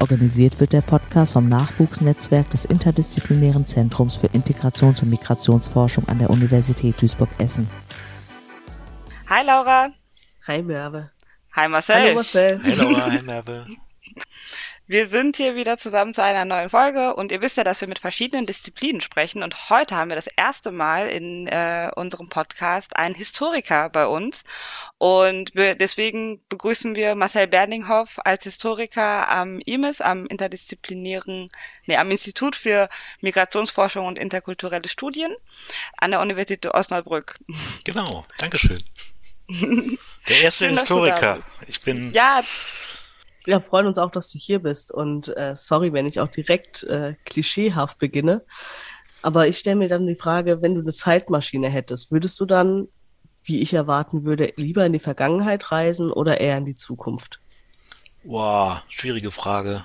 Organisiert wird der Podcast vom Nachwuchsnetzwerk des Interdisziplinären Zentrums für Integrations- und Migrationsforschung an der Universität Duisburg-Essen. Hi Laura. Hi Merve. Hi Marcel. Hallo Marcel. Hi Laura, hi Merve. Wir sind hier wieder zusammen zu einer neuen Folge und ihr wisst ja, dass wir mit verschiedenen Disziplinen sprechen und heute haben wir das erste Mal in äh, unserem Podcast einen Historiker bei uns und wir, deswegen begrüßen wir Marcel Berninghoff als Historiker am IMIS, am interdisziplinären, nee, am Institut für Migrationsforschung und interkulturelle Studien an der Universität Osnabrück. Genau, Dankeschön. Der erste Schön, Historiker. Ich bin Ja, Wir freuen uns auch, dass du hier bist und äh, sorry, wenn ich auch direkt äh, klischeehaft beginne. Aber ich stelle mir dann die Frage, wenn du eine Zeitmaschine hättest, würdest du dann, wie ich erwarten würde, lieber in die Vergangenheit reisen oder eher in die Zukunft? Wow, schwierige Frage.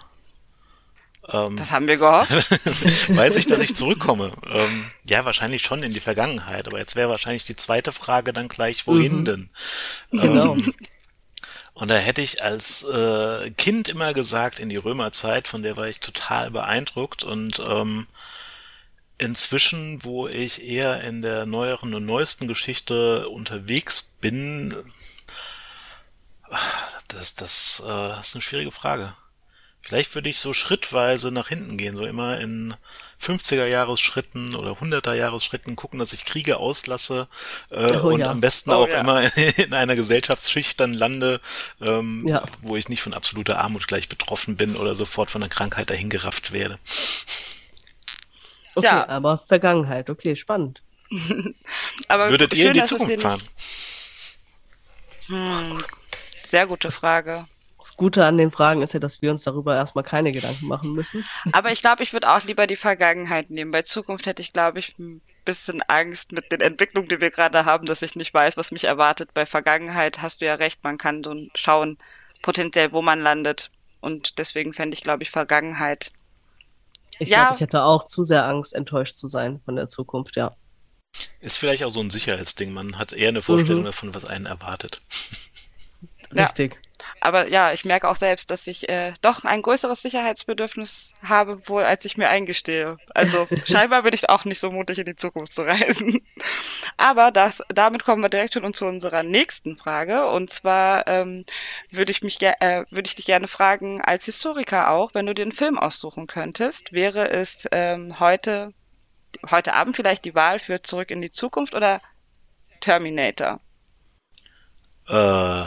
Ähm, das haben wir gehofft. weiß ich, dass ich zurückkomme? Ähm, ja, wahrscheinlich schon in die Vergangenheit, aber jetzt wäre wahrscheinlich die zweite Frage dann gleich, wohin Mhm. denn? Genau. Ähm, und da hätte ich als äh, Kind immer gesagt, in die Römerzeit, von der war ich total beeindruckt und ähm, inzwischen, wo ich eher in der neueren und neuesten Geschichte unterwegs bin, das, das, äh, das ist eine schwierige Frage. Vielleicht würde ich so schrittweise nach hinten gehen, so immer in 50er Jahresschritten oder 100er Jahresschritten gucken, dass ich Kriege auslasse äh, Oh und ja. am besten Oh auch ja. immer in einer Gesellschaftsschicht dann lande, ähm, Ja. wo ich nicht von absoluter Armut gleich betroffen bin oder sofort von einer Krankheit dahingerafft werde. Okay, Ja. aber Vergangenheit, okay, spannend. Aber Würdet ihr in die Zukunft fahren? Hm, sehr gute Frage. Das Gute an den Fragen ist ja, dass wir uns darüber erstmal keine Gedanken machen müssen. Aber ich glaube, ich würde auch lieber die Vergangenheit nehmen. Bei Zukunft hätte ich, glaube ich, ein bisschen Angst mit den Entwicklungen, die wir gerade haben, dass ich nicht weiß, was mich erwartet. Bei Vergangenheit hast du ja recht, man kann so schauen, potenziell, wo man landet. Und deswegen fände ich, glaube ich, Vergangenheit. Ich Ja. glaube, ich hätte auch zu sehr Angst, enttäuscht zu sein von der Zukunft, ja. Ist vielleicht auch so ein Sicherheitsding. Man hat eher eine Vorstellung Mhm. davon, was einen erwartet. Ja. Richtig. Aber ja, ich merke auch selbst, dass ich äh, doch ein größeres Sicherheitsbedürfnis habe, wohl als ich mir eingestehe. Also scheinbar bin ich auch nicht so mutig, in die Zukunft zu reisen. Aber das, damit kommen wir direkt schon zu unserer nächsten Frage. Und zwar ähm, würde ich mich äh, würde ich dich gerne fragen, als Historiker auch, wenn du dir einen Film aussuchen könntest, wäre es ähm, heute heute Abend vielleicht die Wahl für Zurück in die Zukunft oder Terminator? Äh,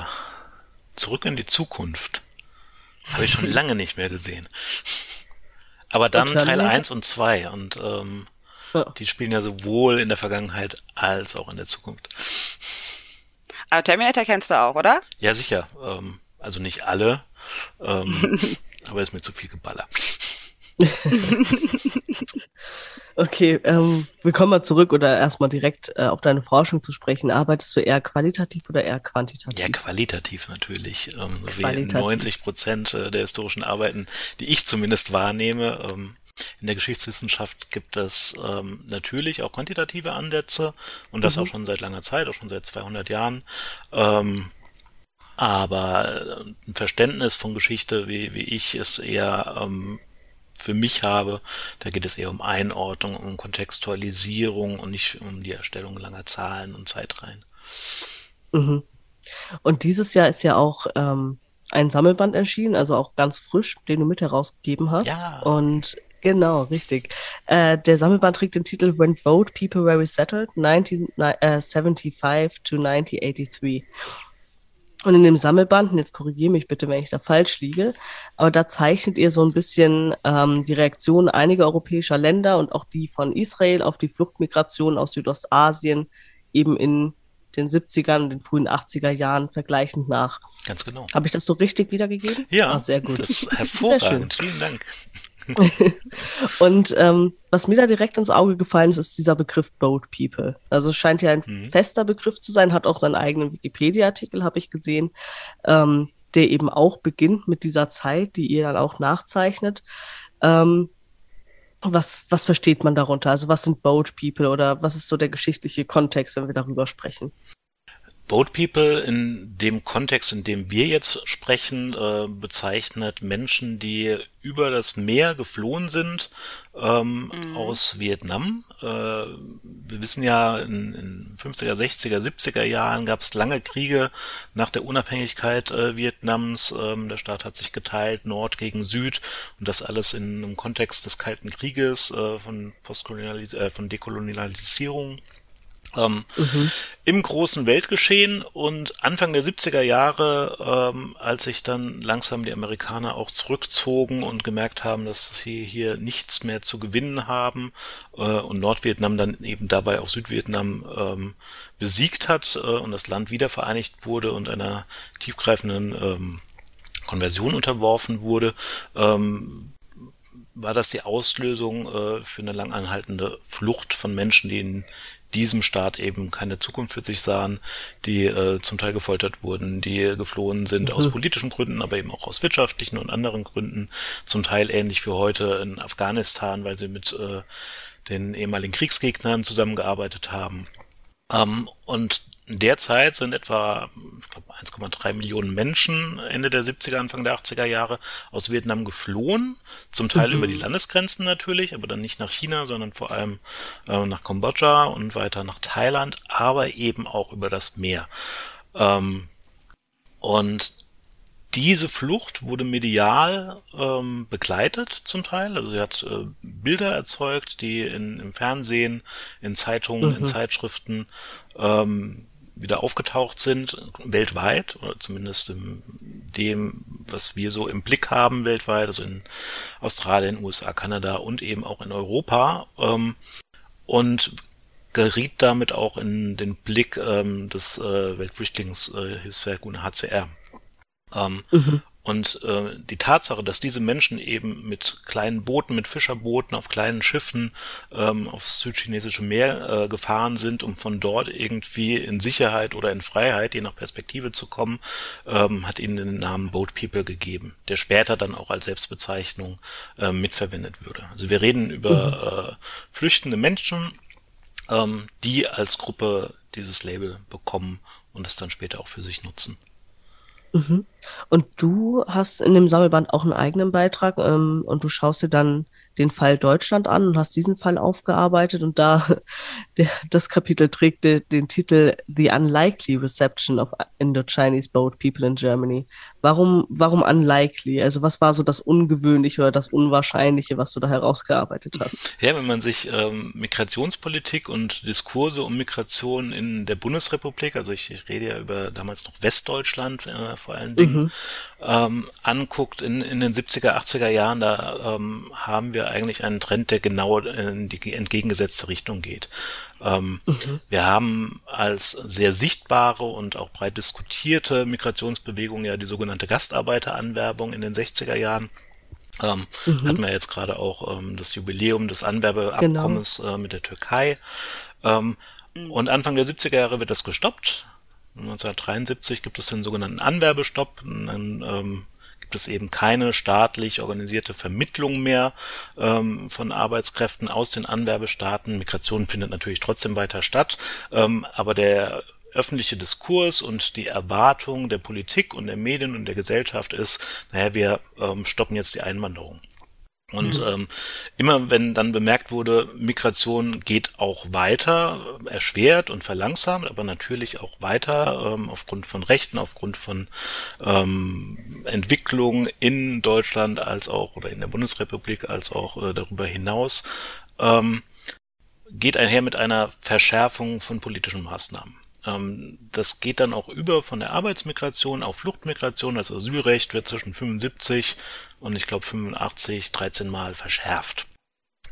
zurück in die Zukunft. Habe ich schon lange nicht mehr gesehen. Aber dann Teil wieder? 1 und 2 und ähm, Ja. die spielen ja sowohl in der Vergangenheit als auch in der Zukunft. Aber Terminator kennst du auch, oder? Ja, sicher. Ähm, also nicht alle, ähm, aber ist mir zu viel Geballer. Okay, ähm, wir kommen mal zurück oder erstmal direkt äh, auf deine Forschung zu sprechen. Arbeitest du eher qualitativ oder eher quantitativ? Ja, qualitativ natürlich. Ähm, so wie Qualitativ. 90 Prozent äh, der historischen Arbeiten, die ich zumindest wahrnehme. Ähm, in der Geschichtswissenschaft gibt es ähm, natürlich auch quantitative Ansätze und das Mhm. auch schon seit langer Zeit, auch schon seit 200 Jahren. Ähm, aber äh, ein Verständnis von Geschichte, wie, wie ich es eher ähm, für mich habe, da geht es eher um Einordnung, um Kontextualisierung und nicht um die Erstellung langer Zahlen und Zeitreihen. Mhm. Und dieses Jahr ist ja auch ähm, ein Sammelband erschienen, also auch ganz frisch, den du mit herausgegeben hast. Ja. Und genau, richtig. Äh, der Sammelband trägt den Titel When Boat People Were Resettled, 1975 to 1983. Und in dem Sammelband, und jetzt korrigiere mich bitte, wenn ich da falsch liege, aber da zeichnet ihr so ein bisschen ähm, die Reaktion einiger europäischer Länder und auch die von Israel auf die Fluchtmigration aus Südostasien eben in den 70ern und den frühen 80er Jahren vergleichend nach. Ganz genau. Habe ich das so richtig wiedergegeben? Ja, Ah, sehr gut. das ist hervorragend. Vielen Dank. und ähm, was mir da direkt ins Auge gefallen ist, ist dieser Begriff Boat People. Also es scheint ja ein mhm. fester Begriff zu sein, hat auch seinen eigenen Wikipedia-Artikel, habe ich gesehen, ähm, der eben auch beginnt mit dieser Zeit, die ihr dann auch nachzeichnet. Ähm, was, was versteht man darunter? Also was sind Boat People oder was ist so der geschichtliche Kontext, wenn wir darüber sprechen? Boat People in dem Kontext, in dem wir jetzt sprechen, äh, bezeichnet Menschen, die über das Meer geflohen sind ähm, mhm. aus Vietnam. Äh, wir wissen ja, in, in 50er, 60er, 70er Jahren gab es lange Kriege nach der Unabhängigkeit äh, Vietnams. Ähm, der Staat hat sich geteilt, Nord gegen Süd und das alles in einem Kontext des Kalten Krieges, äh, von Postkolonialis äh, von Dekolonialisierung ähm, mhm. im großen Weltgeschehen und Anfang der 70er Jahre, ähm, als sich dann langsam die Amerikaner auch zurückzogen und gemerkt haben, dass sie hier nichts mehr zu gewinnen haben äh, und Nordvietnam dann eben dabei auch Südvietnam ähm, besiegt hat äh, und das Land wieder vereinigt wurde und einer tiefgreifenden ähm, Konversion unterworfen wurde, ähm, war das die Auslösung äh, für eine langanhaltende Flucht von Menschen, die in diesem Staat eben keine Zukunft für sich sahen, die äh, zum Teil gefoltert wurden, die geflohen sind mhm. aus politischen Gründen, aber eben auch aus wirtschaftlichen und anderen Gründen, zum Teil ähnlich wie heute in Afghanistan, weil sie mit äh, den ehemaligen Kriegsgegnern zusammengearbeitet haben. Ähm, und Derzeit sind etwa 1,3 Millionen Menschen Ende der 70er, Anfang der 80er Jahre aus Vietnam geflohen. Zum Teil mhm. über die Landesgrenzen natürlich, aber dann nicht nach China, sondern vor allem äh, nach Kambodscha und weiter nach Thailand, aber eben auch über das Meer. Ähm, und diese Flucht wurde medial ähm, begleitet zum Teil. Also sie hat äh, Bilder erzeugt, die in, im Fernsehen, in Zeitungen, mhm. in Zeitschriften ähm, wieder aufgetaucht sind, weltweit, oder zumindest in dem, was wir so im Blick haben weltweit, also in Australien, USA, Kanada und eben auch in Europa. Ähm, und geriet damit auch in den Blick ähm, des äh, Weltflüchtlingshilfswerk UNHCR. Ähm, mhm. Und äh, die Tatsache, dass diese Menschen eben mit kleinen Booten, mit Fischerbooten auf kleinen Schiffen ähm, aufs südchinesische Meer äh, gefahren sind, um von dort irgendwie in Sicherheit oder in Freiheit, je nach Perspektive zu kommen, ähm, hat ihnen den Namen Boat People gegeben, der später dann auch als Selbstbezeichnung äh, mitverwendet würde. Also wir reden über mhm. äh, flüchtende Menschen, ähm, die als Gruppe dieses Label bekommen und es dann später auch für sich nutzen. Mhm. Und du hast in dem Sammelband auch einen eigenen Beitrag ähm, und du schaust dir dann den Fall Deutschland an und hast diesen Fall aufgearbeitet und da der, das Kapitel trägt de, den Titel The Unlikely Reception of Indo-Chinese Boat People in Germany. Warum, warum unlikely? Also was war so das Ungewöhnliche oder das Unwahrscheinliche, was du da herausgearbeitet hast? Ja, wenn man sich ähm, Migrationspolitik und Diskurse um Migration in der Bundesrepublik, also ich, ich rede ja über damals noch Westdeutschland äh, vor allen Dingen, mhm. ähm, anguckt in, in den 70er, 80er Jahren, da ähm, haben wir eigentlich einen Trend, der genau in die entgegengesetzte Richtung geht. Ähm, mhm. Wir haben als sehr sichtbare und auch breit diskutierte Migrationsbewegung ja die sogenannte Gastarbeiteranwerbung in den 60er Jahren. Ähm, mhm. Hatten wir jetzt gerade auch ähm, das Jubiläum des Anwerbeabkommens genau. äh, mit der Türkei. Ähm, mhm. Und Anfang der 70er Jahre wird das gestoppt. 1973 gibt es den sogenannten Anwerbestopp. Dann ähm, gibt es eben keine staatlich organisierte Vermittlung mehr ähm, von Arbeitskräften aus den Anwerbestaaten. Migration findet natürlich trotzdem weiter statt, ähm, aber der öffentliche Diskurs und die Erwartung der Politik und der Medien und der Gesellschaft ist, naja, wir ähm, stoppen jetzt die Einwanderung. Und mhm. ähm, immer wenn dann bemerkt wurde, Migration geht auch weiter, erschwert und verlangsamt, aber natürlich auch weiter ähm, aufgrund von Rechten, aufgrund von ähm, Entwicklung in Deutschland als auch oder in der Bundesrepublik als auch äh, darüber hinaus, ähm, geht einher mit einer Verschärfung von politischen Maßnahmen. Ähm, das geht dann auch über von der Arbeitsmigration auf Fluchtmigration. Das Asylrecht wird zwischen 75 und ich glaube 85 13 Mal verschärft.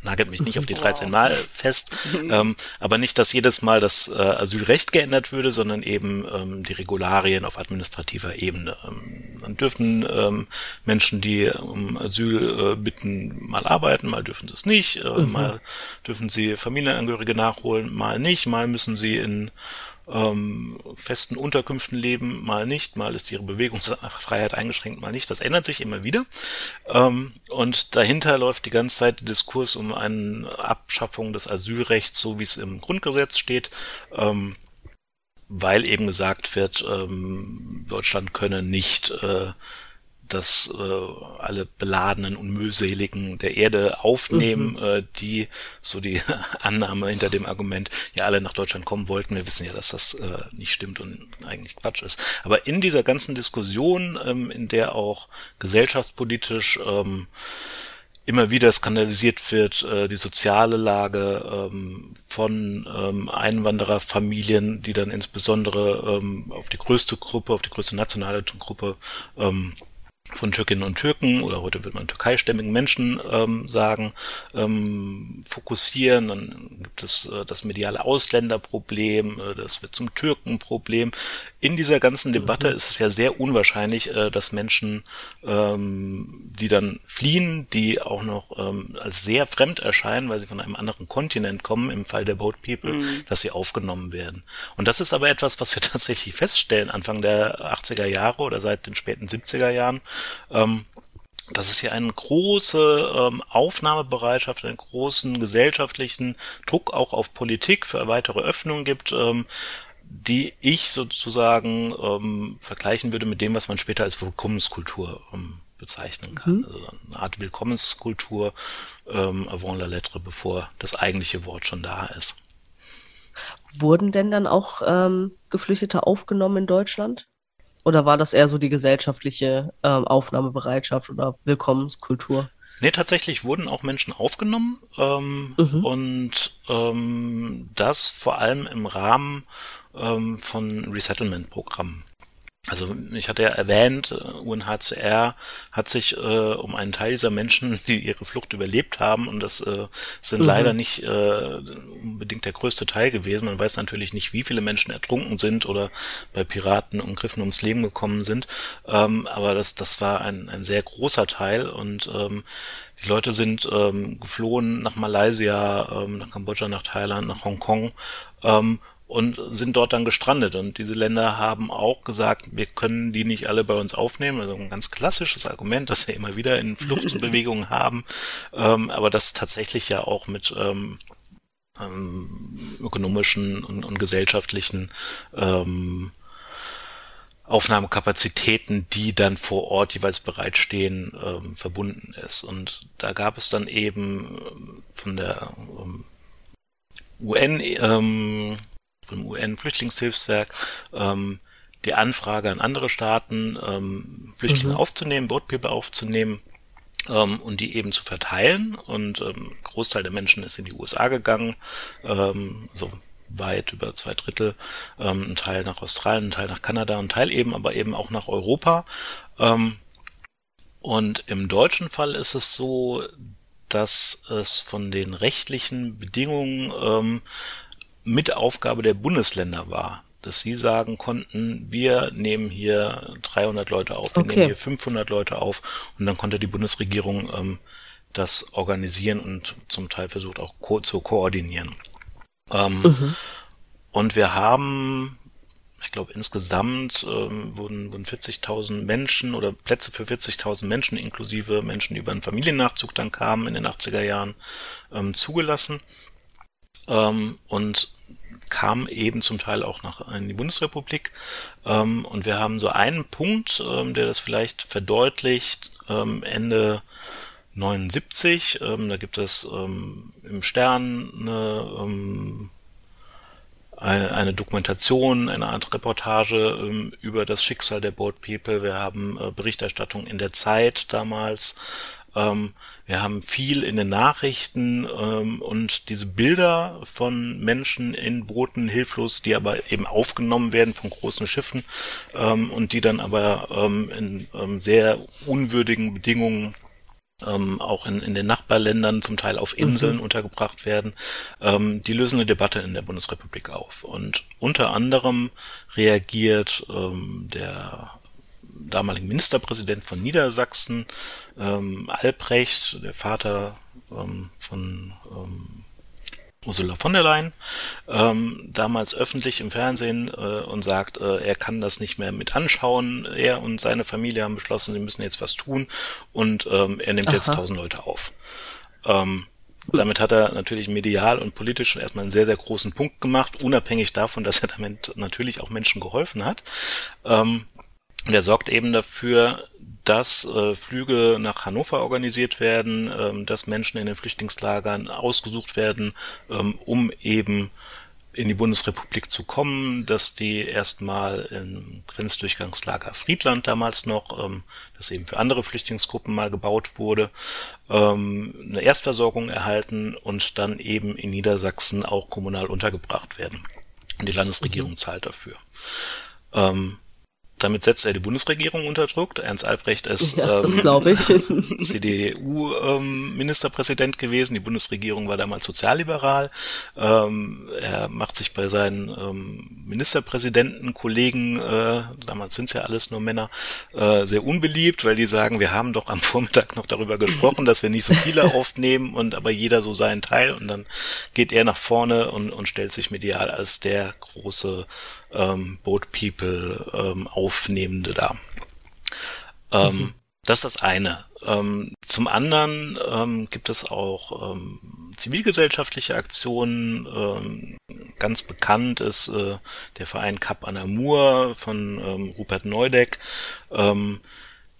Nagelt mich nicht auf die 13 Mal fest, ähm, aber nicht, dass jedes Mal das äh, Asylrecht geändert würde, sondern eben ähm, die Regularien auf administrativer Ebene. Ähm, dann dürfen ähm, Menschen, die um Asyl äh, bitten, mal arbeiten, mal dürfen sie es nicht, äh, mhm. mal dürfen sie Familienangehörige nachholen, mal nicht, mal müssen sie in ähm, festen Unterkünften leben, mal nicht, mal ist ihre Bewegungsfreiheit eingeschränkt, mal nicht. Das ändert sich immer wieder. Ähm, und dahinter läuft die ganze Zeit der Diskurs um eine Abschaffung des Asylrechts, so wie es im Grundgesetz steht. Ähm, weil eben gesagt wird, ähm, Deutschland könne nicht äh, dass äh, alle beladenen und mühseligen der Erde aufnehmen, mhm. äh, die so die Annahme hinter dem Argument, ja alle nach Deutschland kommen wollten. Wir wissen ja, dass das äh, nicht stimmt und eigentlich Quatsch ist. Aber in dieser ganzen Diskussion, ähm, in der auch gesellschaftspolitisch ähm, immer wieder skandalisiert wird, äh, die soziale Lage ähm, von ähm, Einwandererfamilien, die dann insbesondere ähm, auf die größte Gruppe, auf die größte nationale Gruppe ähm, von Türkinnen und Türken oder heute wird man türkeistämmigen Menschen ähm, sagen, ähm, fokussieren. Dann gibt es äh, das mediale Ausländerproblem, äh, das wird zum Türkenproblem. In dieser ganzen Debatte mhm. ist es ja sehr unwahrscheinlich, äh, dass Menschen, ähm, die dann fliehen, die auch noch ähm, als sehr fremd erscheinen, weil sie von einem anderen Kontinent kommen, im Fall der Boat People, mhm. dass sie aufgenommen werden. Und das ist aber etwas, was wir tatsächlich feststellen Anfang der 80er Jahre oder seit den späten 70er Jahren ähm, dass es hier eine große ähm, Aufnahmebereitschaft, einen großen gesellschaftlichen Druck auch auf Politik für weitere Öffnungen gibt, ähm, die ich sozusagen ähm, vergleichen würde mit dem, was man später als Willkommenskultur ähm, bezeichnen kann. Mhm. Also eine Art Willkommenskultur ähm, avant la lettre, bevor das eigentliche Wort schon da ist. Wurden denn dann auch ähm, Geflüchtete aufgenommen in Deutschland? Oder war das eher so die gesellschaftliche ähm, Aufnahmebereitschaft oder Willkommenskultur? Nee, tatsächlich wurden auch Menschen aufgenommen ähm, mhm. und ähm, das vor allem im Rahmen ähm, von Resettlement-Programmen. Also ich hatte ja erwähnt, UNHCR hat sich äh, um einen Teil dieser Menschen, die ihre Flucht überlebt haben, und das äh, sind mhm. leider nicht äh, unbedingt der größte Teil gewesen. Man weiß natürlich nicht, wie viele Menschen ertrunken sind oder bei Piraten und Griffen ums Leben gekommen sind. Ähm, aber das, das war ein, ein sehr großer Teil und ähm, die Leute sind ähm, geflohen nach Malaysia, ähm, nach Kambodscha, nach Thailand, nach Hongkong ähm, und sind dort dann gestrandet. Und diese Länder haben auch gesagt, wir können die nicht alle bei uns aufnehmen. Also ein ganz klassisches Argument, das wir immer wieder in Fluchtbewegungen haben, ähm, aber das tatsächlich ja auch mit ähm, ähm, ökonomischen und, und gesellschaftlichen ähm, Aufnahmekapazitäten, die dann vor Ort jeweils bereitstehen, ähm, verbunden ist. Und da gab es dann eben ähm, von der ähm, UN ähm, vom UN-Flüchtlingshilfswerk ähm, die Anfrage an andere Staaten, ähm, Flüchtlinge mhm. aufzunehmen, Boatpeople aufzunehmen ähm, und die eben zu verteilen. Und ähm, Großteil der Menschen ist in die USA gegangen, ähm, so weit über zwei Drittel, ähm, ein Teil nach Australien, ein Teil nach Kanada, ein Teil eben aber eben auch nach Europa. Ähm, und im deutschen Fall ist es so, dass es von den rechtlichen Bedingungen ähm, mit Aufgabe der Bundesländer war, dass sie sagen konnten, wir nehmen hier 300 Leute auf, wir okay. nehmen hier 500 Leute auf und dann konnte die Bundesregierung ähm, das organisieren und zum Teil versucht auch ko zu koordinieren. Ähm, mhm. Und wir haben, ich glaube insgesamt ähm, wurden, wurden 40.000 Menschen oder Plätze für 40.000 Menschen inklusive Menschen, die über einen Familiennachzug dann kamen in den 80er Jahren, ähm, zugelassen. Ähm, und kam eben zum Teil auch nach in die Bundesrepublik. Ähm, und wir haben so einen Punkt, ähm, der das vielleicht verdeutlicht, ähm, Ende 79, ähm, da gibt es ähm, im Stern eine, ähm, eine, Dokumentation, eine Art Reportage ähm, über das Schicksal der Boat People. Wir haben äh, Berichterstattung in der Zeit damals. Ähm, wir haben viel in den Nachrichten ähm, und diese Bilder von Menschen in Booten hilflos, die aber eben aufgenommen werden von großen Schiffen ähm, und die dann aber ähm, in ähm, sehr unwürdigen Bedingungen ähm, auch in, in den Nachbarländern zum Teil auf Inseln mhm. untergebracht werden, ähm, die lösen eine Debatte in der Bundesrepublik auf. Und unter anderem reagiert ähm, der damaligen Ministerpräsident von Niedersachsen, ähm, Albrecht, der Vater ähm, von ähm, Ursula von der Leyen, ähm, damals öffentlich im Fernsehen äh, und sagt, äh, er kann das nicht mehr mit anschauen. Er und seine Familie haben beschlossen, sie müssen jetzt was tun und ähm, er nimmt Aha. jetzt tausend Leute auf. Ähm, damit hat er natürlich medial und politisch erstmal einen sehr, sehr großen Punkt gemacht, unabhängig davon, dass er damit natürlich auch Menschen geholfen hat. Ähm, der sorgt eben dafür, dass äh, Flüge nach Hannover organisiert werden, ähm, dass Menschen in den Flüchtlingslagern ausgesucht werden, ähm, um eben in die Bundesrepublik zu kommen, dass die erstmal im Grenzdurchgangslager Friedland damals noch, ähm, das eben für andere Flüchtlingsgruppen mal gebaut wurde, ähm, eine Erstversorgung erhalten und dann eben in Niedersachsen auch kommunal untergebracht werden. Und die Landesregierung mhm. zahlt dafür. Ähm, damit setzt er die Bundesregierung unter Druck. Ernst Albrecht ist ja, ähm, CDU-Ministerpräsident ähm, gewesen. Die Bundesregierung war damals sozialliberal. Ähm, er macht sich bei seinen ähm, Ministerpräsidentenkollegen, äh, damals sind es ja alles nur Männer, äh, sehr unbeliebt, weil die sagen, wir haben doch am Vormittag noch darüber gesprochen, dass wir nicht so viele aufnehmen und aber jeder so seinen Teil und dann geht er nach vorne und, und stellt sich medial als der große ähm, Boat People ähm, Aufnehmende da. Ähm, mhm. Das ist das eine. Ähm, zum anderen ähm, gibt es auch ähm, zivilgesellschaftliche Aktionen. Ähm, ganz bekannt ist äh, der Verein Cap Anamur von ähm, Rupert Neudeck, ähm,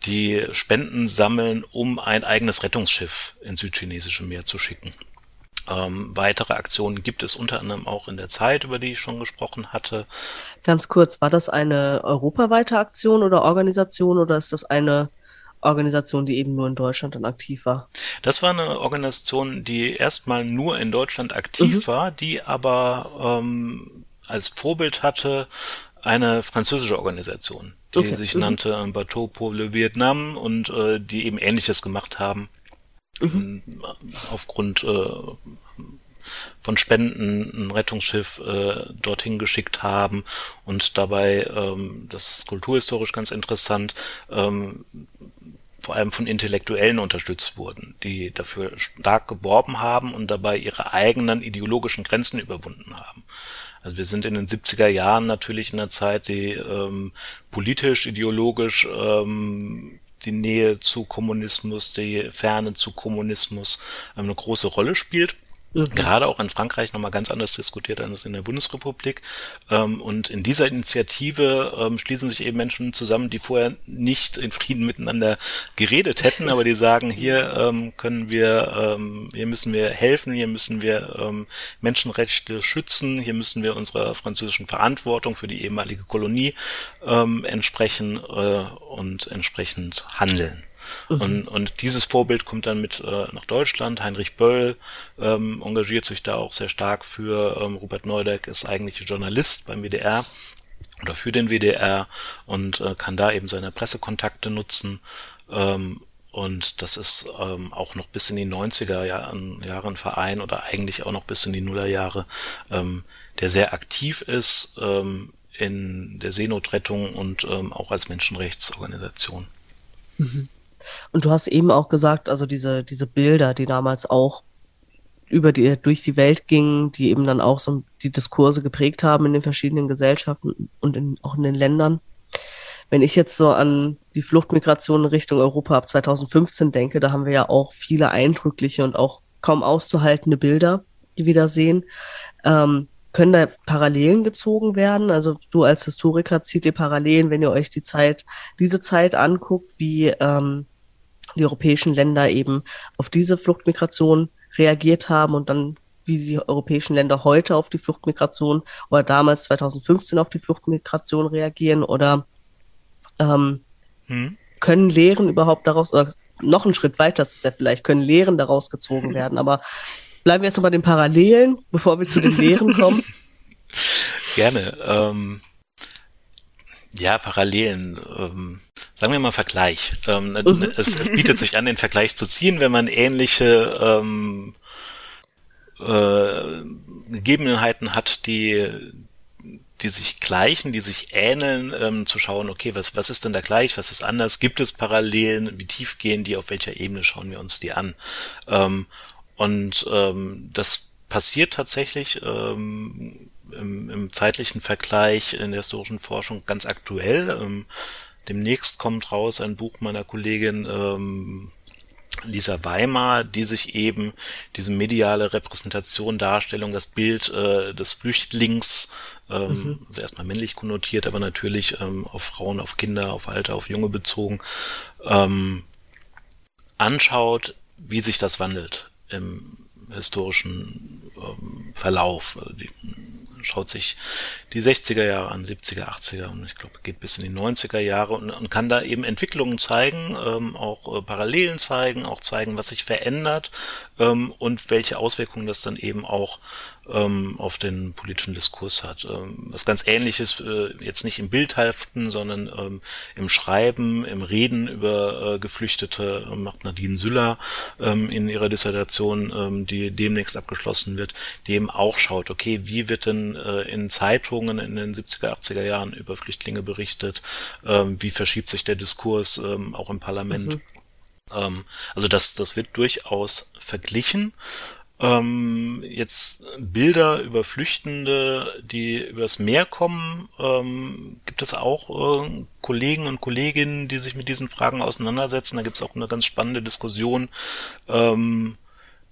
die Spenden sammeln, um ein eigenes Rettungsschiff ins südchinesische Meer zu schicken. Ähm, weitere Aktionen gibt es unter anderem auch in der Zeit, über die ich schon gesprochen hatte. Ganz kurz, war das eine europaweite Aktion oder Organisation oder ist das eine Organisation, die eben nur in Deutschland dann aktiv war? Das war eine Organisation, die erstmal nur in Deutschland aktiv mhm. war, die aber ähm, als Vorbild hatte eine französische Organisation, die okay. sich mhm. nannte Bateau pour le Vietnam und äh, die eben Ähnliches gemacht haben mhm. aufgrund äh, von Spenden ein Rettungsschiff äh, dorthin geschickt haben und dabei, ähm, das ist kulturhistorisch ganz interessant, ähm, vor allem von Intellektuellen unterstützt wurden, die dafür stark geworben haben und dabei ihre eigenen ideologischen Grenzen überwunden haben. Also wir sind in den 70er Jahren natürlich in einer Zeit, die ähm, politisch, ideologisch ähm, die Nähe zu Kommunismus, die Ferne zu Kommunismus ähm, eine große Rolle spielt. Mhm. Gerade auch in Frankreich nochmal ganz anders diskutiert als in der Bundesrepublik. Ähm, und in dieser Initiative ähm, schließen sich eben Menschen zusammen, die vorher nicht in Frieden miteinander geredet hätten, aber die sagen, hier ähm, können wir, hier müssen wir helfen, hier müssen wir Menschenrechte schützen, hier müssen wir unserer französischen Verantwortung für die ehemalige Kolonie entsprechen äh, und entsprechend handeln. Mhm. Und, und dieses Vorbild kommt dann mit äh, nach Deutschland. Heinrich Böll ähm, engagiert sich da auch sehr stark für. Ähm, Robert Neudeck ist eigentlich Journalist beim WDR oder für den WDR und äh, kann da eben seine Pressekontakte nutzen. Ähm, und das ist ähm, auch noch bis in die 90er Jahren, Jahre ein Verein oder eigentlich auch noch bis in die Nullerjahre, ähm, der sehr aktiv ist ähm, in der Seenotrettung und ähm, auch als Menschenrechtsorganisation. Mhm. Und du hast eben auch gesagt, also diese, diese Bilder, die damals auch über die, durch die Welt gingen, die eben dann auch so die Diskurse geprägt haben in den verschiedenen Gesellschaften und in, auch in den Ländern. Wenn ich jetzt so an die Fluchtmigration in Richtung Europa ab 2015 denke, da haben wir ja auch viele eindrückliche und auch kaum auszuhaltende Bilder, die wir da sehen. Ähm, können da Parallelen gezogen werden? Also du als Historiker zieht ihr Parallelen, wenn ihr euch die Zeit, diese Zeit anguckt, wie ähm, die europäischen Länder eben auf diese Fluchtmigration reagiert haben und dann wie die europäischen Länder heute auf die Fluchtmigration oder damals 2015 auf die Fluchtmigration reagieren oder ähm, hm. können Lehren überhaupt daraus, oder noch einen Schritt weiter, das ist ja vielleicht, können Lehren daraus gezogen werden, aber bleiben wir jetzt noch bei den Parallelen, bevor wir zu den Lehren kommen. Gerne. Ähm, ja, Parallelen. Ähm, sagen wir mal Vergleich. Ähm, mhm. es, es, bietet sich an, den Vergleich zu ziehen, wenn man ähnliche ähm, äh, Gegebenheiten hat, die die sich gleichen, die sich ähneln, ähm, zu schauen, okay, was, was ist denn da gleich, was ist anders, gibt es Parallelen, wie tief gehen die, auf welcher Ebene schauen wir uns die an. Ähm, und ähm, das passiert tatsächlich ähm, im, im zeitlichen Vergleich in der historischen Forschung ganz aktuell. Ähm, demnächst kommt raus ein Buch meiner Kollegin ähm, Lisa Weimar, die sich eben diese mediale Repräsentation, Darstellung, das Bild äh, des Flüchtlings, ähm, mhm. also erstmal männlich konnotiert, aber natürlich ähm, auf Frauen, auf Kinder, auf Alter, auf Junge bezogen, ähm, anschaut, wie sich das wandelt im historischen ähm, Verlauf. Die, schaut sich die 60er Jahre an, 70er, 80er und ich glaube, geht bis in die 90er Jahre und, und kann da eben Entwicklungen zeigen, ähm, auch äh, Parallelen zeigen, auch zeigen, was sich verändert ähm, und welche Auswirkungen das dann eben auch ähm, auf den politischen Diskurs hat. Ähm, was ganz ähnliches, äh, jetzt nicht im Bildhaften, sondern ähm, im Schreiben, im Reden über äh, Geflüchtete, äh, macht Nadine Süller ähm, in ihrer Dissertation, ähm, die demnächst abgeschlossen wird, die eben auch schaut, okay, wie wird denn äh, in Zeitungen in den 70er, 80er Jahren über Flüchtlinge berichtet, ähm, wie verschiebt sich der Diskurs ähm, auch im Parlament. Mhm. Ähm, also das, das wird durchaus verglichen. Ähm, jetzt Bilder über Flüchtende, die übers Meer kommen, ähm, gibt es auch äh, Kollegen und Kolleginnen, die sich mit diesen Fragen auseinandersetzen. Da gibt es auch eine ganz spannende Diskussion ähm,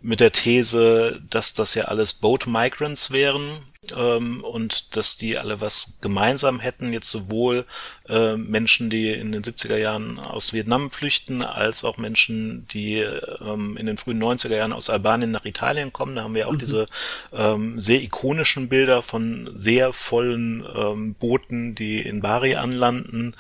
mit der These, dass das ja alles Boat Migrants wären ähm, und dass die alle was gemeinsam hätten, jetzt sowohl äh, Menschen, die in den 70er Jahren aus Vietnam flüchten, als auch Menschen, die ähm, in den frühen 90er Jahren aus Albanien nach Italien kommen. Da haben wir auch mhm. diese ähm, sehr ikonischen Bilder von sehr vollen ähm, Booten, die in Bari anlanden.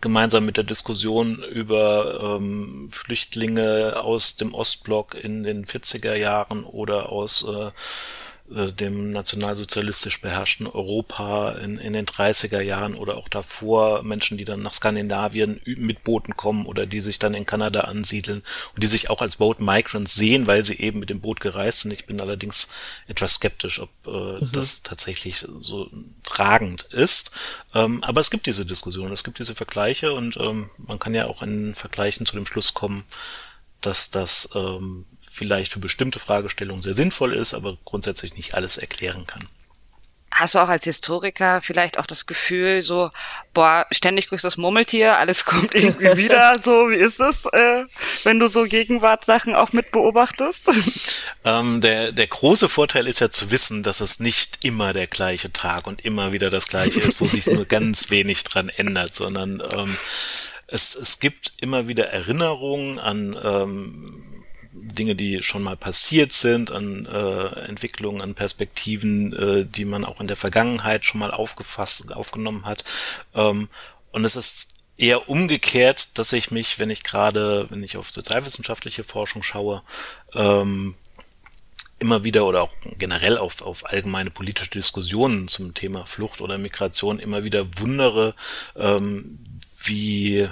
Gemeinsam mit der Diskussion über ähm, Flüchtlinge aus dem Ostblock in den 40er Jahren oder aus äh, äh, dem nationalsozialistisch beherrschten Europa in, in den 30er Jahren oder auch davor Menschen, die dann nach Skandinavien mit Booten kommen oder die sich dann in Kanada ansiedeln und die sich auch als Boat Migrants sehen, weil sie eben mit dem Boot gereist sind. Ich bin allerdings etwas skeptisch, ob äh, mhm. das tatsächlich so tragend ist. Ähm, aber es gibt diese Diskussion, es gibt diese Vergleiche und ähm, man kann ja auch in Vergleichen zu dem Schluss kommen, dass das ähm, vielleicht für bestimmte Fragestellungen sehr sinnvoll ist, aber grundsätzlich nicht alles erklären kann. Hast du auch als Historiker vielleicht auch das Gefühl, so, boah, ständig grüßt das Murmeltier, alles kommt irgendwie wieder, so, wie ist das, äh, wenn du so Gegenwartssachen auch mit beobachtest? Ähm, der, der große Vorteil ist ja zu wissen, dass es nicht immer der gleiche Tag und immer wieder das gleiche ist, wo sich nur ganz wenig dran ändert, sondern ähm, es, es gibt immer wieder Erinnerungen an ähm, Dinge, die schon mal passiert sind, an äh, Entwicklungen, an Perspektiven, äh, die man auch in der Vergangenheit schon mal aufgefasst, aufgenommen hat. Ähm, und es ist eher umgekehrt, dass ich mich, wenn ich gerade, wenn ich auf sozialwissenschaftliche Forschung schaue, ähm, immer wieder oder auch generell auf, auf allgemeine politische Diskussionen zum Thema Flucht oder Migration immer wieder wundere, ähm, wie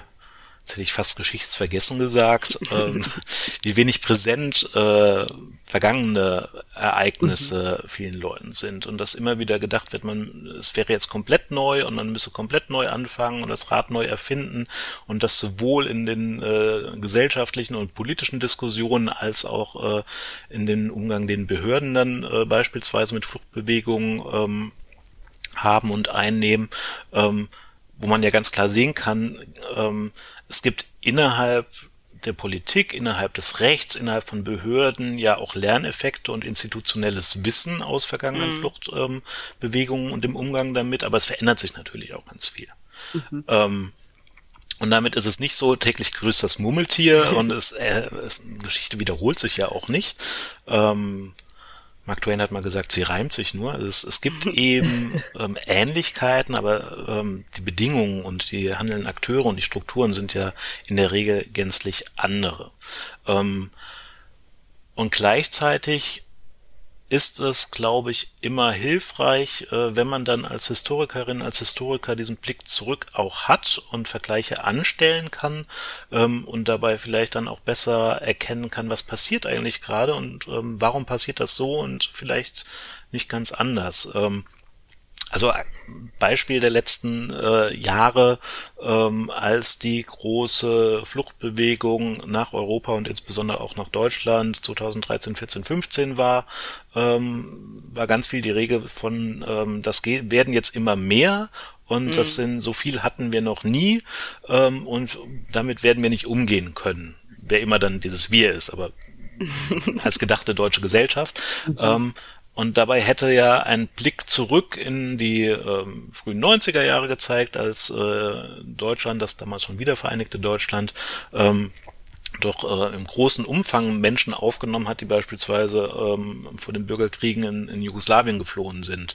jetzt hätte ich fast geschichtsvergessen gesagt, ähm, wie wenig präsent äh, vergangene Ereignisse mhm. vielen Leuten sind und dass immer wieder gedacht wird, man, es wäre jetzt komplett neu und man müsse komplett neu anfangen und das Rad neu erfinden und das sowohl in den äh, gesellschaftlichen und politischen Diskussionen als auch äh, in den Umgang den Behörden dann äh, beispielsweise mit Fluchtbewegungen ähm, haben und einnehmen, ähm, wo man ja ganz klar sehen kann, ähm, es gibt innerhalb der Politik, innerhalb des Rechts, innerhalb von Behörden ja auch Lerneffekte und institutionelles Wissen aus vergangenen mhm. Fluchtbewegungen ähm, und dem Umgang damit, aber es verändert sich natürlich auch ganz viel. Mhm. Ähm, und damit ist es nicht so, täglich grüßt das Murmeltier und es, äh, es, Geschichte wiederholt sich ja auch nicht. Ähm, Mark Twain hat mal gesagt, sie reimt sich nur. Also es, es gibt eben ähm, Ähnlichkeiten, aber ähm, die Bedingungen und die handelnden Akteure und die Strukturen sind ja in der Regel gänzlich andere. Ähm, und gleichzeitig ist es, glaube ich, immer hilfreich, äh, wenn man dann als Historikerin, als Historiker diesen Blick zurück auch hat und Vergleiche anstellen kann ähm, und dabei vielleicht dann auch besser erkennen kann, was passiert eigentlich gerade und ähm, warum passiert das so und vielleicht nicht ganz anders. Also Beispiel der letzten äh, Jahre, ähm, als die große Fluchtbewegung nach Europa und insbesondere auch nach Deutschland 2013, 14, 15 war, ähm, war ganz viel die Rede von, ähm, das werden jetzt immer mehr und mhm. das sind so viel hatten wir noch nie ähm, und damit werden wir nicht umgehen können. Wer immer dann dieses Wir ist, aber als gedachte deutsche Gesellschaft. Mhm. Ähm, und dabei hätte ja ein Blick zurück in die ähm, frühen 90er Jahre gezeigt, als äh, Deutschland, das damals schon wiedervereinigte Deutschland, ähm, doch äh, im großen Umfang Menschen aufgenommen hat, die beispielsweise ähm, vor den Bürgerkriegen in, in Jugoslawien geflohen sind.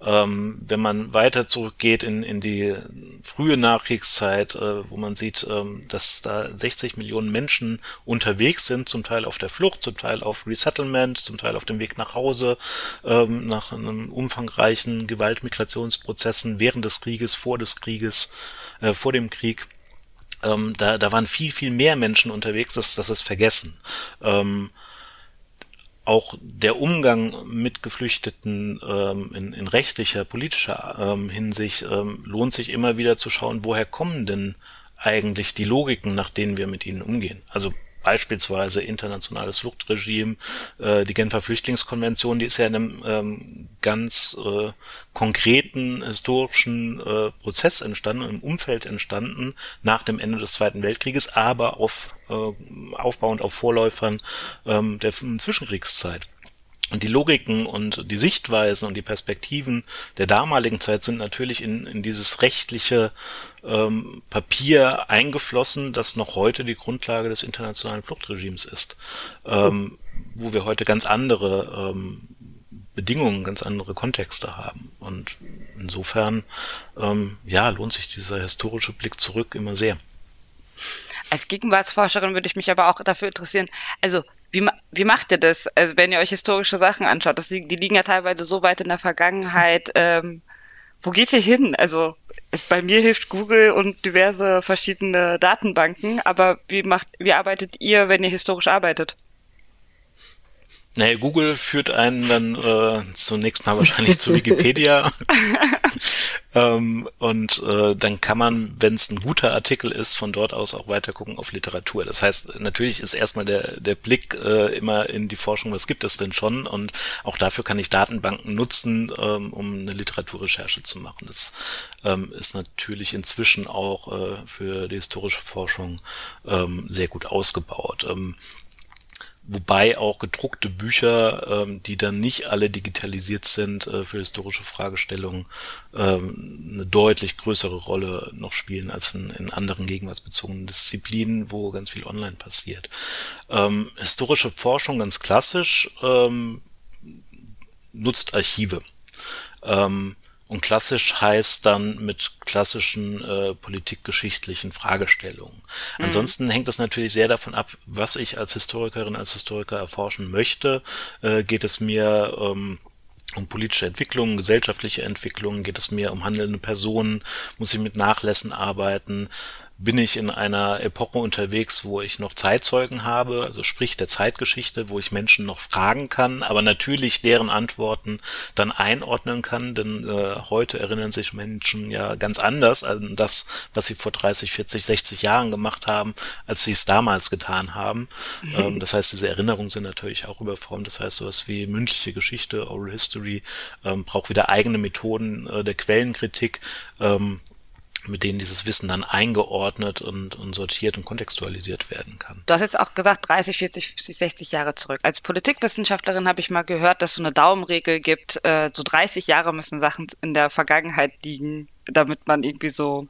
Ähm, wenn man weiter zurückgeht in, in die frühe Nachkriegszeit, äh, wo man sieht, ähm, dass da 60 Millionen Menschen unterwegs sind, zum Teil auf der Flucht, zum Teil auf Resettlement, zum Teil auf dem Weg nach Hause, ähm, nach einem umfangreichen Gewaltmigrationsprozessen während des Krieges, vor des Krieges, äh, vor dem Krieg ähm, da, da waren viel, viel mehr Menschen unterwegs, das, das ist vergessen. Ähm, auch der Umgang mit Geflüchteten ähm, in, in rechtlicher, politischer ähm, Hinsicht ähm, lohnt sich immer wieder zu schauen, woher kommen denn eigentlich die Logiken, nach denen wir mit ihnen umgehen. Also beispielsweise internationales Fluchtregime, äh, die Genfer Flüchtlingskonvention, die ist ja in einem ähm, ganz äh, konkreten historischen äh, Prozess entstanden, im Umfeld entstanden, nach dem Ende des Zweiten Weltkrieges, aber auf äh, aufbauend auf Vorläufern ähm, der Zwischenkriegszeit. Und die Logiken und die Sichtweisen und die Perspektiven der damaligen Zeit sind natürlich in, in dieses rechtliche ähm, Papier eingeflossen, das noch heute die Grundlage des internationalen Fluchtregimes ist, ähm, wo wir heute ganz andere ähm, Bedingungen, ganz andere Kontexte haben. Und insofern, ähm, ja, lohnt sich dieser historische Blick zurück immer sehr. Als Gegenwartsforscherin würde ich mich aber auch dafür interessieren, also wie, wie macht ihr das? Also wenn ihr euch historische Sachen anschaut, das, die liegen ja teilweise so weit in der Vergangenheit. Ähm, wo geht ihr hin? Also bei mir hilft Google und diverse verschiedene Datenbanken, aber wie macht, wie arbeitet ihr, wenn ihr historisch arbeitet? Naja, Google führt einen dann äh, zunächst mal wahrscheinlich zu Wikipedia. ähm, und äh, dann kann man, wenn es ein guter Artikel ist, von dort aus auch weiter gucken auf Literatur. Das heißt, natürlich ist erstmal der, der Blick äh, immer in die Forschung, was gibt es denn schon? Und auch dafür kann ich Datenbanken nutzen, ähm, um eine Literaturrecherche zu machen. Das ähm, ist natürlich inzwischen auch äh, für die historische Forschung ähm, sehr gut ausgebaut. Ähm, Wobei auch gedruckte Bücher, ähm, die dann nicht alle digitalisiert sind äh, für historische Fragestellungen, ähm, eine deutlich größere Rolle noch spielen als in, in anderen gegenwartsbezogenen Disziplinen, wo ganz viel online passiert. Ähm, historische Forschung ganz klassisch ähm, nutzt Archive. Ähm, und klassisch heißt dann mit klassischen äh, politikgeschichtlichen Fragestellungen. Mhm. Ansonsten hängt es natürlich sehr davon ab, was ich als Historikerin, als Historiker erforschen möchte. Äh, geht es mir ähm, um politische Entwicklungen, gesellschaftliche Entwicklungen, geht es mir um handelnde Personen, muss ich mit Nachlässen arbeiten, bin ich in einer Epoche unterwegs, wo ich noch Zeitzeugen habe, also sprich der Zeitgeschichte, wo ich Menschen noch fragen kann, aber natürlich deren Antworten dann einordnen kann, denn äh, heute erinnern sich Menschen ja ganz anders an das, was sie vor 30, 40, 60 Jahren gemacht haben, als sie es damals getan haben. ähm, das heißt, diese Erinnerungen sind natürlich auch überformt. Das heißt, sowas wie mündliche Geschichte, Oral History, ähm, braucht wieder eigene Methoden äh, der Quellenkritik. Ähm, mit denen dieses Wissen dann eingeordnet und, und sortiert und kontextualisiert werden kann. Du hast jetzt auch gesagt 30, 40, 50, 60 Jahre zurück. Als Politikwissenschaftlerin habe ich mal gehört, dass es so eine Daumenregel gibt, äh, so 30 Jahre müssen Sachen in der Vergangenheit liegen, damit man irgendwie so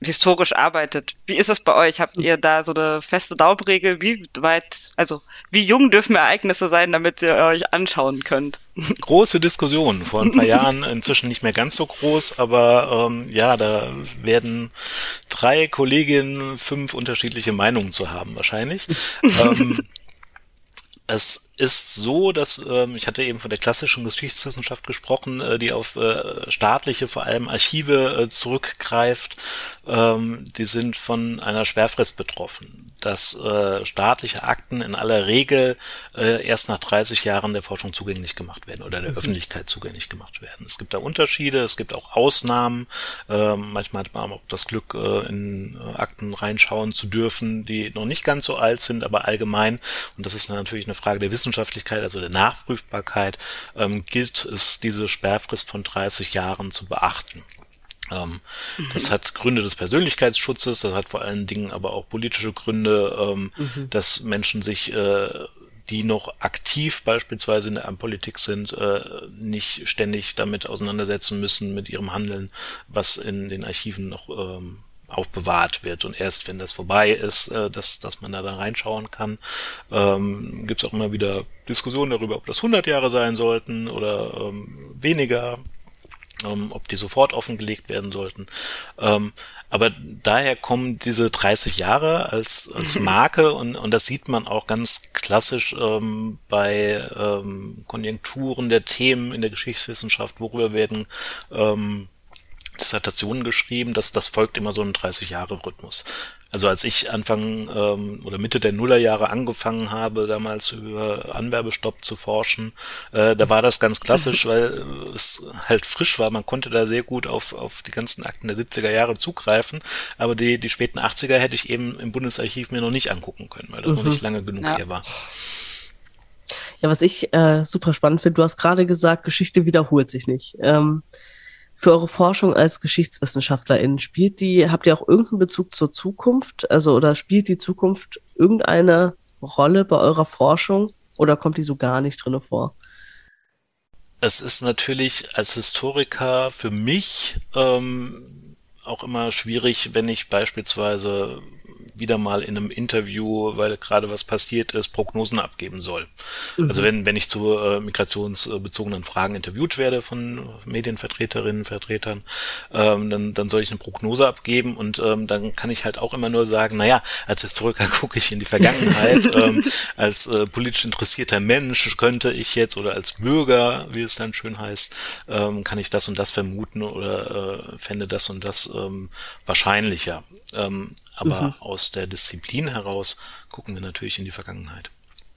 historisch arbeitet. Wie ist es bei euch? Habt ihr da so eine feste Daumenregel? Wie weit, also wie jung dürfen Ereignisse sein, damit ihr euch anschauen könnt? Große Diskussion. Vor ein paar Jahren inzwischen nicht mehr ganz so groß, aber ähm, ja, da werden drei Kolleginnen fünf unterschiedliche Meinungen zu haben wahrscheinlich. ähm, es ist so, dass ähm, ich hatte eben von der klassischen Geschichtswissenschaft gesprochen, äh, die auf äh, staatliche, vor allem Archive äh, zurückgreift. Ähm, die sind von einer Sperrfrist betroffen, dass äh, staatliche Akten in aller Regel äh, erst nach 30 Jahren der Forschung zugänglich gemacht werden oder der mhm. Öffentlichkeit zugänglich gemacht werden. Es gibt da Unterschiede, es gibt auch Ausnahmen. Äh, manchmal hat man auch das Glück, äh, in äh, Akten reinschauen zu dürfen, die noch nicht ganz so alt sind, aber allgemein. Und das ist natürlich eine Frage der Wissenschaft Wissenschaftlichkeit, also der Nachprüfbarkeit, ähm, gilt es, diese Sperrfrist von 30 Jahren zu beachten. Ähm, mhm. Das hat Gründe des Persönlichkeitsschutzes, das hat vor allen Dingen aber auch politische Gründe, ähm, mhm. dass Menschen sich äh, die noch aktiv beispielsweise in der Politik sind, äh, nicht ständig damit auseinandersetzen müssen mit ihrem Handeln, was in den Archiven noch ähm, aufbewahrt wird und erst wenn das vorbei ist, äh, dass, dass man da, da reinschauen kann. Ähm, Gibt es auch immer wieder Diskussionen darüber, ob das 100 Jahre sein sollten oder ähm, weniger, ähm, ob die sofort offengelegt werden sollten. Ähm, aber daher kommen diese 30 Jahre als, als Marke und, und das sieht man auch ganz klassisch ähm, bei ähm, Konjunkturen der Themen in der Geschichtswissenschaft, worüber werden ähm, Dissertationen geschrieben, dass das folgt immer so ein 30-Jahre-Rhythmus. Also als ich Anfang ähm, oder Mitte der Nullerjahre angefangen habe, damals über Anwerbestopp zu forschen, äh, da war das ganz klassisch, weil es halt frisch war. Man konnte da sehr gut auf, auf die ganzen Akten der 70er Jahre zugreifen, aber die, die späten 80er hätte ich eben im Bundesarchiv mir noch nicht angucken können, weil das mhm. noch nicht lange genug ja. hier war. Ja, was ich äh, super spannend finde, du hast gerade gesagt, Geschichte wiederholt sich nicht. Ähm, für eure Forschung als GeschichtswissenschaftlerInnen? Spielt die, habt ihr auch irgendeinen Bezug zur Zukunft? Also, oder spielt die Zukunft irgendeine Rolle bei eurer Forschung oder kommt die so gar nicht drinne vor? Es ist natürlich als Historiker für mich ähm, auch immer schwierig, wenn ich beispielsweise wieder mal in einem Interview, weil gerade was passiert ist, Prognosen abgeben soll. Mhm. Also wenn, wenn ich zu äh, migrationsbezogenen Fragen interviewt werde von Medienvertreterinnen, Vertretern, ähm, dann, dann soll ich eine Prognose abgeben und ähm, dann kann ich halt auch immer nur sagen, naja, als Historiker gucke ich in die Vergangenheit, ähm, als äh, politisch interessierter Mensch könnte ich jetzt oder als Bürger, wie es dann schön heißt, ähm, kann ich das und das vermuten oder äh, fände das und das ähm, wahrscheinlicher. Ähm, aber mhm. aus der Disziplin heraus gucken wir natürlich in die Vergangenheit.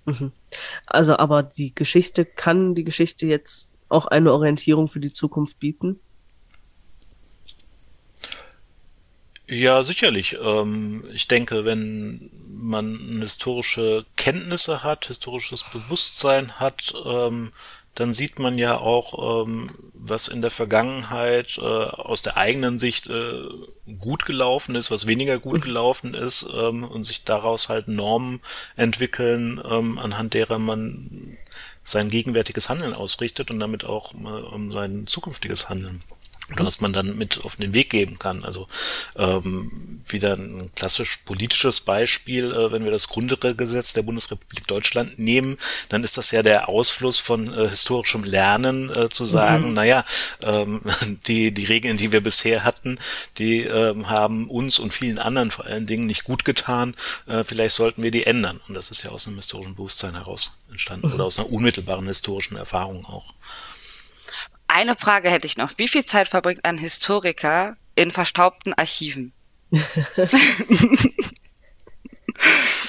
Mhm. Also, aber die Geschichte, kann die Geschichte jetzt auch eine Orientierung für die Zukunft bieten? Ja, sicherlich. Ähm, ich denke, wenn man historische Kenntnisse hat, historisches Bewusstsein hat, ähm, dann sieht man ja auch, ähm, was in der Vergangenheit äh, aus der eigenen Sicht äh, gut gelaufen ist, was weniger gut mhm. gelaufen ist ähm, und sich daraus halt Normen entwickeln, ähm, anhand derer man sein gegenwärtiges Handeln ausrichtet und damit auch äh, um sein zukünftiges Handeln was man dann mit auf den Weg geben kann. Also ähm, wieder ein klassisch politisches Beispiel, äh, wenn wir das Grundgesetz der Bundesrepublik Deutschland nehmen, dann ist das ja der Ausfluss von äh, historischem Lernen, äh, zu sagen, mhm. naja, ähm, die, die Regeln, die wir bisher hatten, die ähm, haben uns und vielen anderen vor allen Dingen nicht gut getan. Äh, vielleicht sollten wir die ändern. Und das ist ja aus einem historischen Bewusstsein heraus entstanden mhm. oder aus einer unmittelbaren historischen Erfahrung auch. Eine Frage hätte ich noch. Wie viel Zeit verbringt ein Historiker in verstaubten Archiven?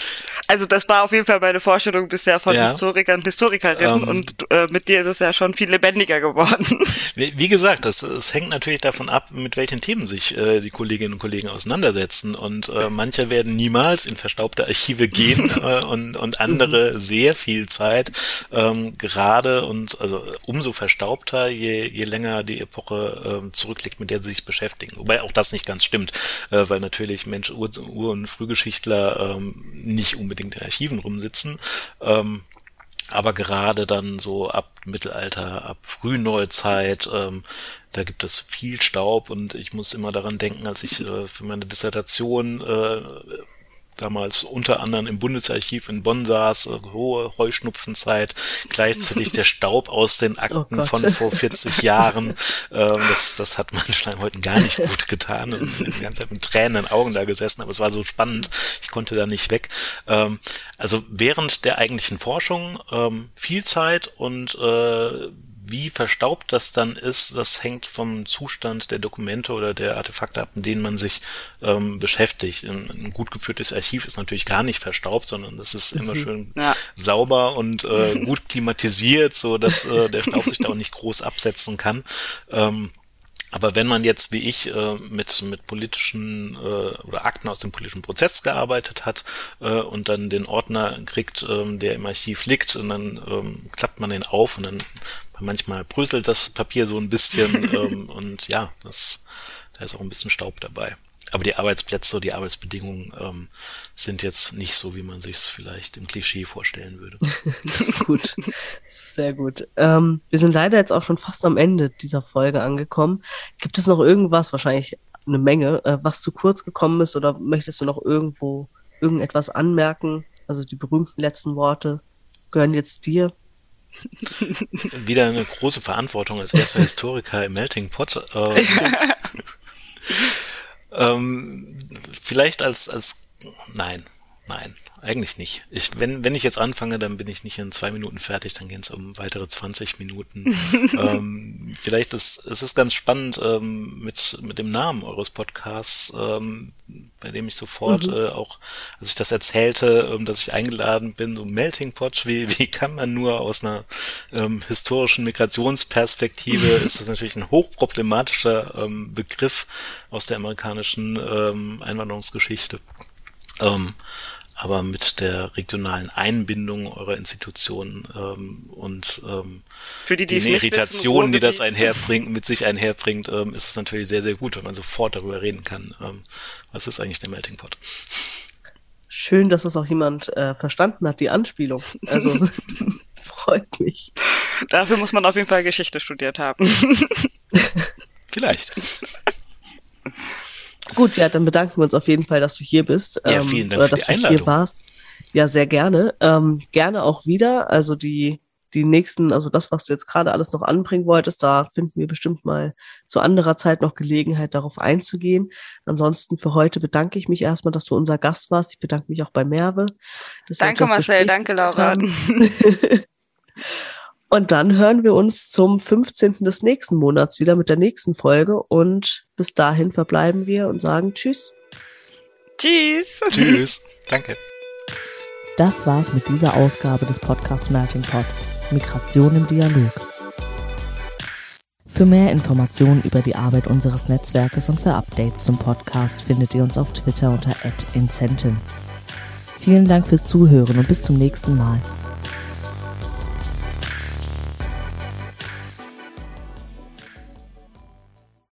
Also das war auf jeden Fall meine Vorstellung bisher von ja. Historikern und Historikerinnen ähm, und äh, mit dir ist es ja schon viel lebendiger geworden. Wie, wie gesagt, das, das hängt natürlich davon ab, mit welchen Themen sich äh, die Kolleginnen und Kollegen auseinandersetzen und äh, manche werden niemals in verstaubte Archive gehen äh, und, und andere mhm. sehr viel Zeit, ähm, gerade und also umso verstaubter, je, je länger die Epoche äh, zurückliegt, mit der sie sich beschäftigen. Wobei auch das nicht ganz stimmt, äh, weil natürlich Mensch, Ur-, Ur und Frühgeschichtler ähm, nicht unbedingt unbedingt in Archiven rumsitzen. Ähm, aber gerade dann so ab Mittelalter, ab Frühneuzeit, ähm, da gibt es viel Staub und ich muss immer daran denken, als ich äh, für meine Dissertation äh, damals unter anderem im Bundesarchiv in Bonn saß, äh, hohe Heuschnupfenzeit, gleichzeitig der Staub aus den oh Akten oh von vor 40 Jahren. Ähm, das, das hat man Schleimhäuten gar nicht gut getan und die ganze Zeit mit Tränen in den Augen da gesessen, aber es war so spannend, ich konnte da nicht weg. Ähm, also während der eigentlichen Forschung ähm, viel Zeit und äh, wie verstaubt das dann ist, das hängt vom Zustand der Dokumente oder der Artefakte ab, in denen man sich ähm, beschäftigt. Ein, ein, gut geführtes Archiv ist natürlich gar nicht verstaubt, sondern das ist immer mhm. schön ja. sauber und äh, gut klimatisiert, so dass äh, der Staub sich da auch nicht groß absetzen kann. Ähm, aber wenn man jetzt wie ich äh, mit mit politischen äh, oder Akten aus dem politischen Prozess gearbeitet hat äh, und dann den Ordner kriegt, ähm, der im Archiv liegt, und dann ähm, klappt man den auf und dann manchmal bröselt das Papier so ein bisschen ähm, und ja, das da ist auch ein bisschen Staub dabei. Aber die Arbeitsplätze, die Arbeitsbedingungen ähm, sind jetzt nicht so, wie man sich es vielleicht im Klischee vorstellen würde. das ist gut. Sehr gut. Ähm, wir sind leider jetzt auch schon fast am Ende dieser Folge angekommen. Gibt es noch irgendwas, wahrscheinlich eine Menge, äh, was zu kurz gekommen ist oder möchtest du noch irgendwo irgendetwas anmerken? Also die berühmten letzten Worte gehören jetzt dir. Wieder eine große Verantwortung als erster Historiker im Melting Pot. Ähm, ähm, vielleicht als, als, nein, nein, eigentlich nicht. Ich, wenn, wenn ich jetzt anfange, dann bin ich nicht in zwei Minuten fertig, dann gehen es um weitere 20 Minuten. ähm, vielleicht ist es ist ganz spannend ähm, mit, mit dem Namen eures Podcasts, ähm, bei dem ich sofort mhm. äh, auch, als ich das erzählte, ähm, dass ich eingeladen bin, so Melting Pot, wie, wie kann man nur aus einer ähm, historischen Migrationsperspektive, ist das natürlich ein hochproblematischer ähm, Begriff aus der amerikanischen ähm, Einwanderungsgeschichte. Ähm, aber mit der regionalen Einbindung eurer Institutionen ähm, und ähm, Für die, die den Irritationen, die das einherbringt, mit sich einherbringt, ähm, ist es natürlich sehr, sehr gut, wenn man sofort darüber reden kann. Ähm, was ist eigentlich der Melting Pot? Schön, dass das auch jemand äh, verstanden hat, die Anspielung. Also freut mich. Dafür muss man auf jeden Fall Geschichte studiert haben. Vielleicht. Gut, ja, dann bedanken wir uns auf jeden Fall, dass du hier bist. Ja, ähm, vielen Dank oder für dass die Einladung. du hier warst. Ja, sehr gerne. Ähm, gerne auch wieder. Also die, die nächsten, also das, was du jetzt gerade alles noch anbringen wolltest, da finden wir bestimmt mal zu anderer Zeit noch Gelegenheit, darauf einzugehen. Ansonsten für heute bedanke ich mich erstmal, dass du unser Gast warst. Ich bedanke mich auch bei Merve. Danke, Marcel. Danke, Laura. Und dann hören wir uns zum 15. des nächsten Monats wieder mit der nächsten Folge. Und bis dahin verbleiben wir und sagen Tschüss. Tschüss. Tschüss. Danke. Das war's mit dieser Ausgabe des Podcasts Melting Pot. Migration im Dialog. Für mehr Informationen über die Arbeit unseres Netzwerkes und für Updates zum Podcast findet ihr uns auf Twitter unter @incentim. Vielen Dank fürs Zuhören und bis zum nächsten Mal.